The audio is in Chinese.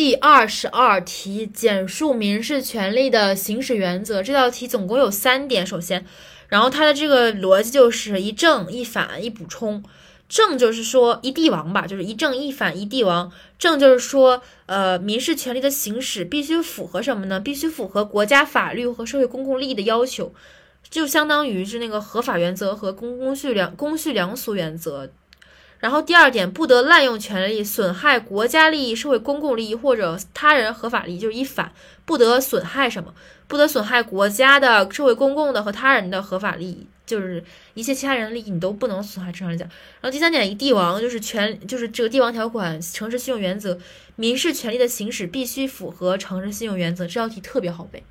第二十二题，简述民事权利的行使原则。这道题总共有三点，首先，然后它的这个逻辑就是一正一反一补充。正就是说一帝王吧，就是一正一反一帝王。正就是说，呃，民事权利的行使必须符合什么呢？必须符合国家法律和社会公共利益的要求，就相当于是那个合法原则和公公序良公序良俗原则。然后第二点，不得滥用权利损害国家利益、社会公共利益或者他人合法利益，就是一反，不得损害什么？不得损害国家的、社会公共的和他人的合法利益，就是一切其他人的利益你都不能损害。正常来讲，然后第三点，一帝王就是权，就是这个帝王条款、诚实信用原则，民事权利的行使必须符合诚实信用原则。这道题特别好背。